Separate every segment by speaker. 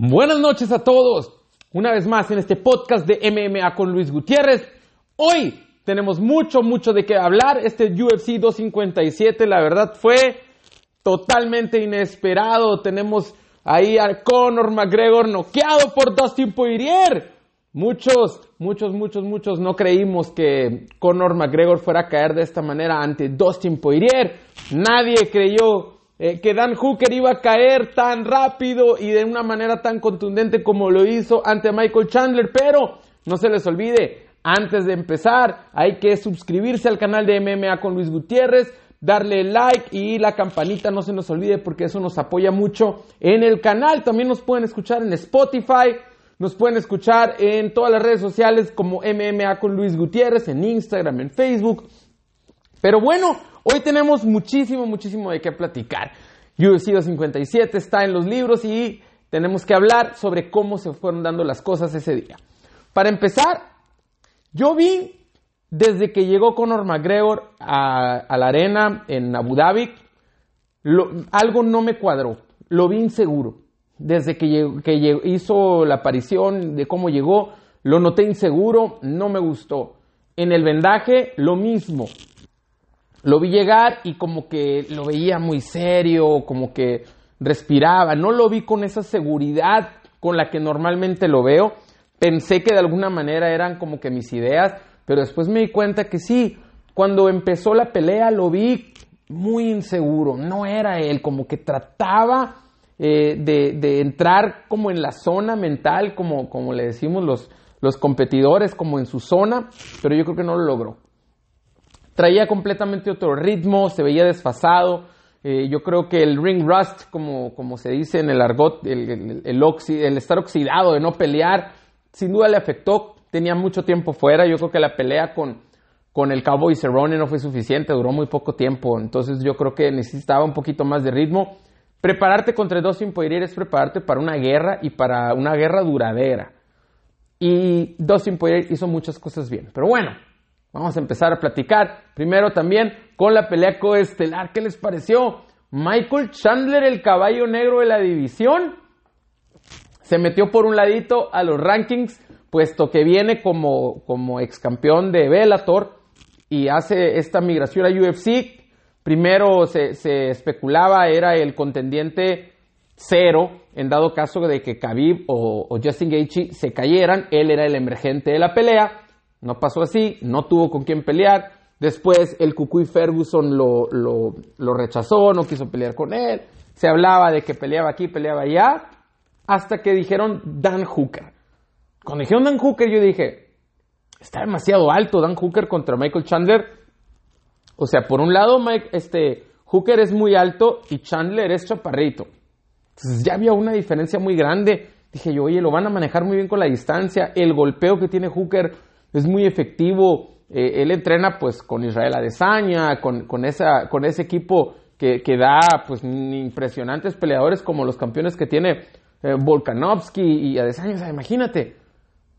Speaker 1: Buenas noches a todos. Una vez más en este podcast de MMA con Luis Gutiérrez. Hoy tenemos mucho, mucho de qué hablar. Este UFC 257, la verdad, fue totalmente inesperado. Tenemos ahí a Conor McGregor noqueado por Dustin Poirier. Muchos, muchos, muchos, muchos no creímos que Conor McGregor fuera a caer de esta manera ante Dustin Poirier. Nadie creyó eh, que Dan Hooker iba a caer tan rápido y de una manera tan contundente como lo hizo ante Michael Chandler, pero no se les olvide, antes de empezar hay que suscribirse al canal de MMA con Luis Gutiérrez, darle like y la campanita no se nos olvide porque eso nos apoya mucho en el canal. También nos pueden escuchar en Spotify, nos pueden escuchar en todas las redes sociales como MMA con Luis Gutiérrez, en Instagram, en Facebook. Pero bueno, Hoy tenemos muchísimo, muchísimo de qué platicar. UFC 257 está en los libros y tenemos que hablar sobre cómo se fueron dando las cosas ese día. Para empezar, yo vi desde que llegó Conor McGregor a, la arena en Abu Dhabi, algo no me cuadró, lo vi inseguro. Desde que, que hizo la aparición de cómo llegó, lo noté inseguro, no me gustó. En el vendaje, lo mismo. Lo vi llegar y como que lo veía muy serio, como que respiraba, no lo vi con esa seguridad con la que normalmente lo veo. Pensé que de alguna manera eran como que mis ideas, pero después me di cuenta que sí, cuando empezó la pelea lo vi muy inseguro, no era él, como que trataba eh, de, entrar como en la zona mental, como, como le decimos los, los competidores, como en su zona, pero yo creo que no lo logró traía completamente otro ritmo, se veía desfasado. Eh, yo creo que el ring rust, como, como se dice en el argot, el, estar oxidado de no pelear, sin duda le afectó. Tenía mucho tiempo fuera. Yo creo que la pelea con, con el Cowboy Cerrone no fue suficiente, duró muy poco tiempo. Entonces yo creo que necesitaba un poquito más de ritmo. Prepararte contra Dustin Poirier es prepararte para una guerra y para una guerra duradera. Y Dustin Poirier hizo muchas cosas bien. Pero bueno, Vamos a empezar a platicar primero también con la pelea coestelar. ¿Qué les pareció? Michael Chandler, el caballo negro de la división, se metió por un ladito a los rankings, puesto que viene como, como ex campeón de Bellator y hace esta migración a UFC. Primero se, especulaba, era el contendiente cero, en dado caso de que Khabib o, o Justin Gaethje se cayeran, él era el emergente de la pelea no pasó así, no tuvo con quién pelear. Después el Cucuy Ferguson lo, lo, rechazó, no quiso pelear con él. Se hablaba de que peleaba aquí, peleaba allá, hasta que dijeron Dan Hooker. Cuando dijeron Dan Hooker, yo dije, está demasiado alto Dan Hooker contra Michael Chandler. O sea, por un lado, Mike, este, Hooker es muy alto y Chandler es chaparrito. Entonces ya había una diferencia muy grande. Dije yo, oye, lo van a manejar muy bien con la distancia. El golpeo que tiene Hooker es muy efectivo. Eh, él entrena pues con Israel Adesanya, con, ese equipo que, que, da pues impresionantes peleadores como los campeones que tiene eh, Volkanovski y Adesanya. O sea, imagínate,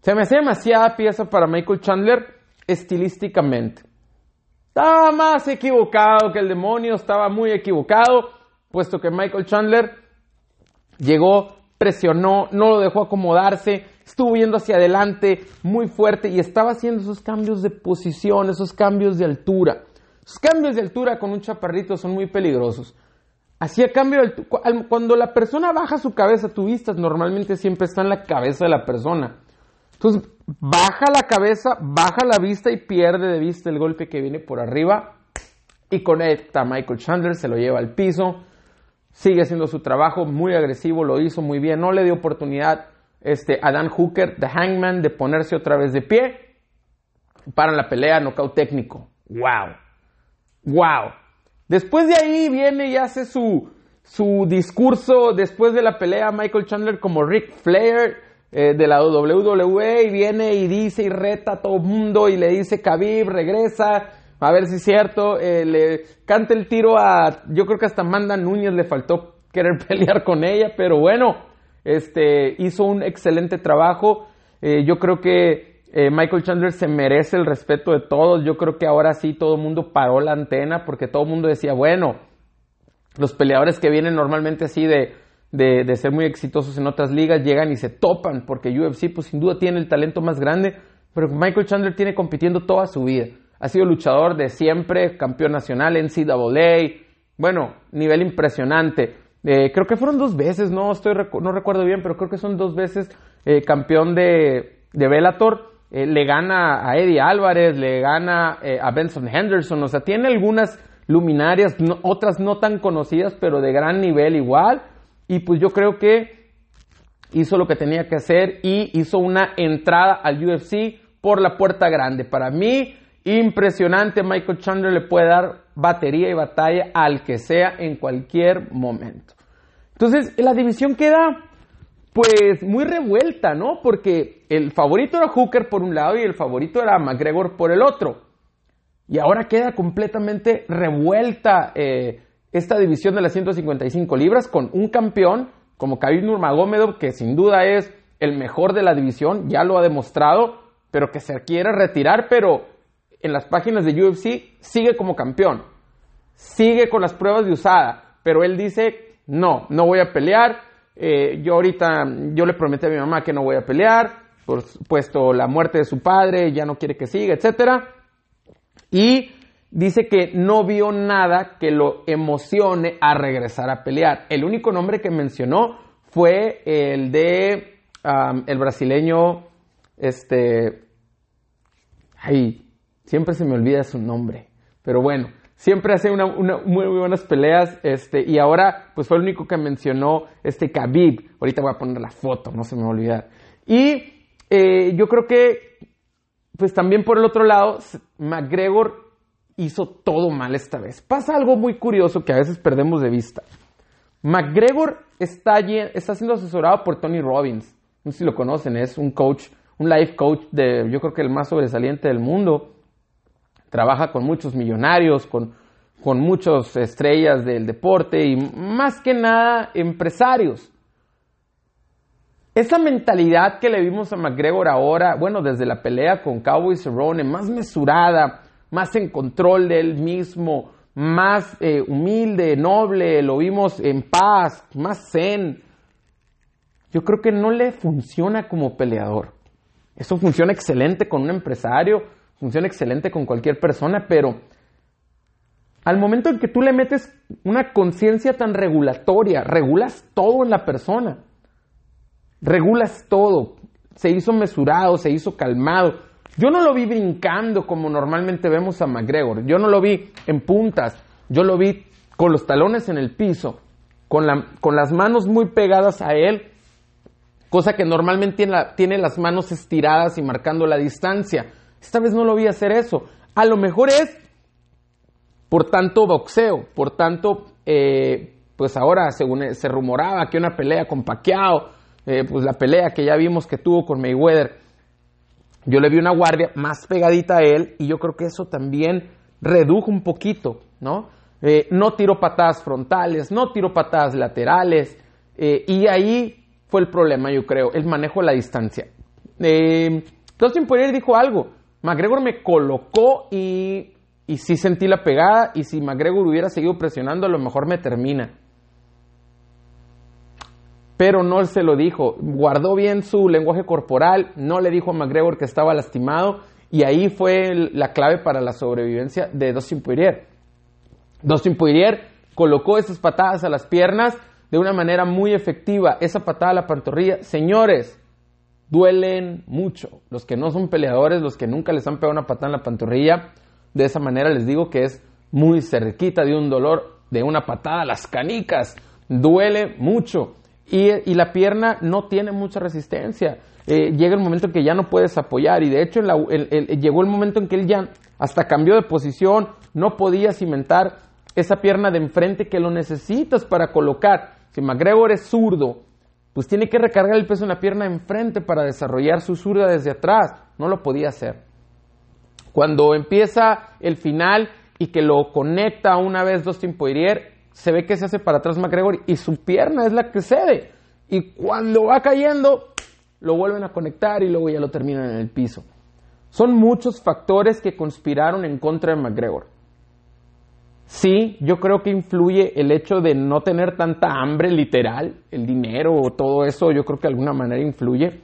Speaker 1: se me hace demasiada pieza para Michael Chandler estilísticamente. Estaba más equivocado que el demonio, estaba muy equivocado, puesto que Michael Chandler llegó, presionó, no lo dejó acomodarse, estuvo yendo hacia adelante muy fuerte y estaba haciendo esos cambios de posición, esos cambios de altura. Esos cambios de altura con un chaparrito son muy peligrosos. Hacía cambio de cuando la persona baja su cabeza, tu vista normalmente siempre está en la cabeza de la persona. Entonces, baja la cabeza, baja la vista y pierde de vista el golpe que viene por arriba y conecta a Michael Chandler, se lo lleva al piso, sigue haciendo su trabajo muy agresivo, lo hizo muy bien, no le dio oportunidad este, a Dan Hooker, The Hangman, de ponerse otra vez de pie para la pelea, nocaut técnico. ¡Wow! ¡Wow! Después de ahí viene y hace su, su discurso después de la pelea Michael Chandler como Rick Flair eh, de la WWE y viene y dice y reta a todo el mundo y le dice Khabib regresa a ver si es cierto eh, le canta el tiro a yo creo que hasta Amanda Núñez le faltó querer pelear con ella pero bueno este, hizo un excelente trabajo. Eh, yo creo que eh, Michael Chandler se merece el respeto de todos. Yo creo que ahora sí todo el mundo paró la antena porque todo el mundo decía, bueno, los peleadores que vienen normalmente así de, de, ser muy exitosos en otras ligas, llegan y se topan, porque UFC pues sin duda tiene el talento más grande, pero Michael Chandler tiene compitiendo toda su vida. Ha sido luchador de siempre, campeón nacional, en NCAA, bueno, nivel impresionante. Eh, creo que fueron dos veces, no estoy no recuerdo bien, pero creo que son dos veces eh, campeón de, de. Eh, le gana a Eddie Álvarez, le gana a Benson Henderson, o sea, tiene algunas luminarias, otras no tan conocidas, pero de gran nivel igual. Y pues yo creo que hizo lo que tenía que hacer y hizo una entrada al UFC por la puerta grande. Para mí, impresionante, Michael Chandler le puede dar batería y batalla al que sea en cualquier momento. Entonces, la división queda pues muy revuelta, ¿no? Porque el favorito era Hooker por un lado y el favorito era McGregor por el otro. Y ahora queda completamente revuelta eh, esta división de las 155 libras con un campeón como Khabib Nurmagomedov, que sin duda es el mejor de la división, ya lo ha demostrado, pero que se quiere retirar, pero en las páginas de UFC sigue como campeón, sigue con las pruebas de usada, pero él dice, no, no voy a pelear, eh, yo ahorita, yo le prometí a mi mamá que no voy a pelear, por supuesto la muerte de su padre, ya no quiere que siga, etc. Y dice que no vio nada que lo emocione a regresar a pelear. El único nombre que mencionó fue el de el brasileño, este, ay, siempre se me olvida su nombre, pero bueno, siempre hace una, muy, buenas peleas, este, y ahora, pues fue el único que mencionó este Khabib. Ahorita voy a poner la foto, no se me va a olvidar. Y eh, yo creo que, pues también por el otro lado, McGregor hizo todo mal esta vez. Pasa algo muy curioso que a veces perdemos de vista. McGregor está, está siendo asesorado por Tony Robbins. No sé si lo conocen, es un coach, un life coach de, yo creo que el más sobresaliente del mundo. Trabaja con muchos millonarios, con, con muchas estrellas del deporte y más que nada empresarios. Esa mentalidad que le vimos a McGregor ahora, bueno, desde la pelea con Cowboy Cerrone, más mesurada, más en control de él mismo, más eh, humilde, noble, lo vimos en paz, más zen. Yo creo que no le funciona como peleador. Eso funciona excelente con un empresario, funciona excelente con cualquier persona, pero al momento en que tú le metes una conciencia tan regulatoria, regulas todo en la persona. Regulas todo. Se hizo mesurado, se hizo calmado. Yo no lo vi brincando como normalmente vemos a McGregor. Yo no lo vi en puntas. Yo lo vi con los talones en el piso, con, con las manos muy pegadas a él, cosa que normalmente tiene, tiene las manos estiradas y marcando la distancia. Esta vez no lo vi hacer eso. A lo mejor es por tanto boxeo, por tanto, eh, pues ahora según se rumoraba que una pelea con Pacquiao, eh, pues la pelea que ya vimos que tuvo con Mayweather, yo le vi una guardia más pegadita a él y yo creo que eso también redujo un poquito, ¿no? Eh, no tiró patadas frontales, no tiró patadas laterales y ahí fue el problema, yo creo, el manejo de la distancia. Dustin Poirier dijo algo, McGregor me colocó y, y sí sentí la pegada y si McGregor hubiera seguido presionando a lo mejor me termina pero no se lo dijo. Guardó bien su lenguaje corporal, no le dijo a McGregor que estaba lastimado y ahí fue la clave para la sobrevivencia de Dustin Poirier. Dustin Poirier colocó esas patadas a las piernas de una manera muy efectiva. Esa patada a la pantorrilla, señores, duelen mucho. Los que no son peleadores, los que nunca les han pegado una patada en la pantorrilla, de esa manera les digo que es muy cerquita de un dolor de una patada a las canicas. Duele mucho y, la pierna no tiene mucha resistencia. Eh, llega el momento en que ya no puedes apoyar y de hecho llegó el momento en que él ya hasta cambió de posición, no podía cimentar esa pierna de enfrente que lo necesitas para colocar. Si McGregor es zurdo, pues tiene que recargar el peso en la pierna enfrente para desarrollar su zurda desde atrás. No lo podía hacer. Cuando empieza el final y que lo conecta una vez Dustin Poirier, se ve que se hace para atrás McGregor y su pierna es la que cede. Y cuando va cayendo, lo vuelven a conectar y luego ya lo terminan en el piso. Son muchos factores que conspiraron en contra de McGregor. Sí, yo creo que influye el hecho de no tener tanta hambre literal, el dinero o todo eso, yo creo que de alguna manera influye.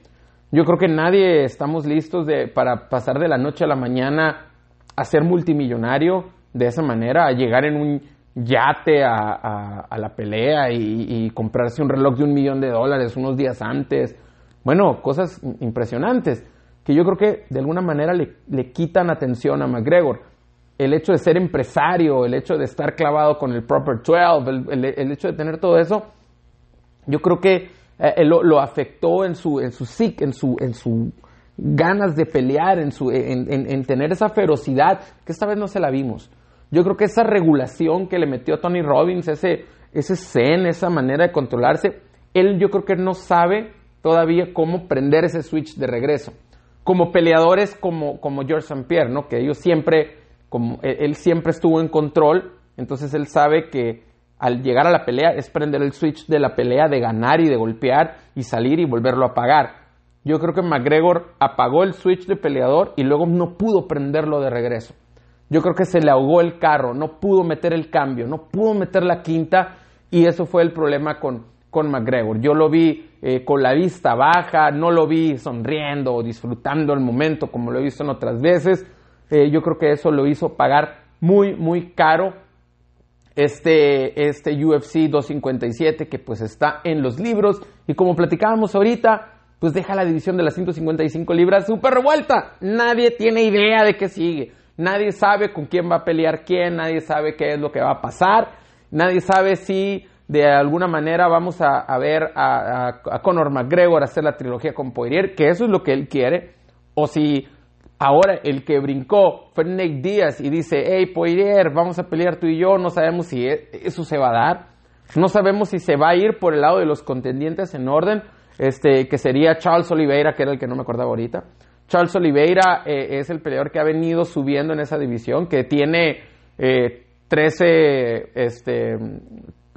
Speaker 1: Yo creo que nadie estamos listos de, para pasar de la noche a la mañana a ser multimillonario de esa manera, a llegar en un yate a, la pelea y, comprarse un reloj de un millón de dólares unos días antes. Bueno, cosas impresionantes que yo creo que de alguna manera le quitan atención a McGregor el hecho de ser empresario, el hecho de estar clavado con el Proper 12, el, hecho de tener todo eso, yo creo que eh, lo, afectó en su, en su en su, en su ganas de pelear, en, su, en, tener esa ferocidad, que esta vez no se la vimos. Yo creo que esa regulación que le metió Tony Robbins, ese, ese zen, esa manera de controlarse, él yo creo que no sabe todavía cómo prender ese switch de regreso. Como peleadores como, como George St. Pierre, ¿no? que ellos siempre como él, siempre estuvo en control, entonces él sabe que al llegar a la pelea es prender el switch de la pelea, de ganar y de golpear y salir y volverlo a apagar. Yo creo que McGregor apagó el switch de peleador y luego no pudo prenderlo de regreso. Yo creo que se le ahogó el carro, no pudo meter el cambio, no pudo meter la quinta y eso fue el problema con, con McGregor. Yo lo vi eh, con la vista baja, no lo vi sonriendo o disfrutando el momento como lo he visto en otras veces. Eh, yo creo que eso lo hizo pagar muy, muy caro este, este UFC 257 que pues está en los libros y como platicábamos ahorita, pues deja la división de las 155 libras súper revuelta. Nadie tiene idea de qué sigue. Nadie sabe con quién va a pelear quién, nadie sabe qué es lo que va a pasar, nadie sabe si de alguna manera vamos a, ver a, a, Conor McGregor hacer la trilogía con Poirier, que eso es lo que él quiere, o si Ahora el que brincó fue Nick Díaz y dice, hey Poirier, vamos a pelear tú y yo, no sabemos si e-, eso se va a dar, no sabemos si se va a ir por el lado de los contendientes en orden, este, que sería Charles Oliveira, que era el que no me acordaba ahorita. Charles Oliveira eh, es el peleador que ha venido subiendo en esa división, que tiene 13 eh, este,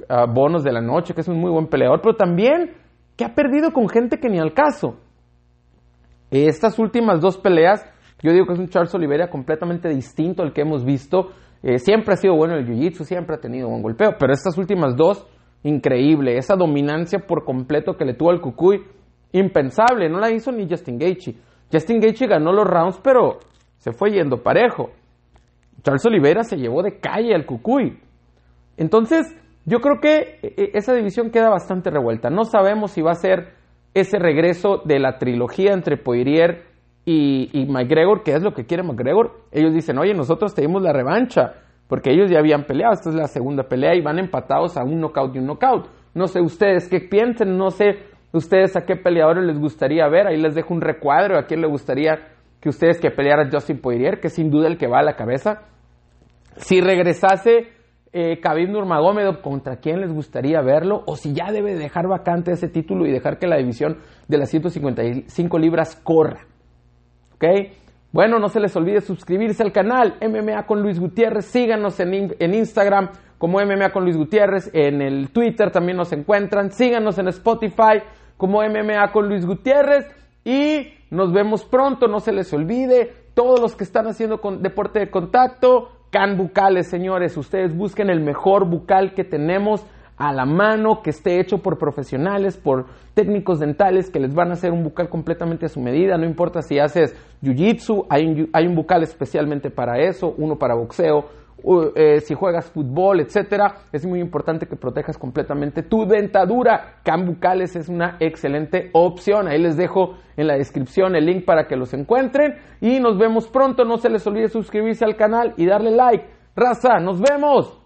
Speaker 1: ah, bonos de la noche, que es un muy buen peleador, pero también que ha perdido con gente que ni al caso. Estas últimas dos peleas yo digo que es un Charles Oliveira completamente distinto al que hemos visto. Eh, siempre ha sido bueno el Jiu-Jitsu, siempre ha tenido buen golpeo, pero estas últimas dos, increíble. Esa dominancia por completo que le tuvo al Cucuy, impensable. No la hizo ni Justin Gaethje. Justin Gaethje ganó los rounds, pero se fue yendo parejo. Charles Oliveira se llevó de calle al Cucuy. Entonces, yo creo que eh, esa división queda bastante revuelta. No sabemos si va a ser ese regreso de la trilogía entre Poirier y, y McGregor, ¿qué es lo que quiere McGregor? Ellos dicen, oye, nosotros te dimos la revancha, porque ellos ya habían peleado, esta es la segunda pelea y van empatados a un knockout y un knockout. No sé ustedes qué piensen, no sé ustedes a qué peleadores les gustaría ver, ahí les dejo un recuadro, a quién le gustaría que ustedes que peleara Justin Poirier, que sin duda el que va a la cabeza. Si regresase eh, Khabib ¿contra quién les gustaría verlo? O si ya debe dejar vacante ese título y dejar que la división de las 155 libras corra. Bueno, no se les olvide suscribirse al canal MMA con Luis Gutiérrez. Síganos en, en Instagram como MMA con Luis Gutiérrez. En el Twitter también nos encuentran. Síganos en Spotify como MMA con Luis Gutiérrez. Y nos vemos pronto. No se les olvide. Todos los que están haciendo con deporte de contacto, can bucales, señores. Ustedes busquen el mejor bucal que tenemos a la mano, que esté hecho por profesionales, por técnicos dentales que les van a hacer un bucal completamente a su medida, no importa si haces jiu-jitsu, hay un, hay un bucal especialmente para eso, uno para boxeo, eh, si juegas fútbol, etcétera, es muy importante que protejas completamente tu dentadura. Can Bucales es una excelente opción. Ahí les dejo en la descripción el link para que los encuentren. Y nos vemos pronto. No se les olvide suscribirse al canal y darle like. Raza, nos vemos.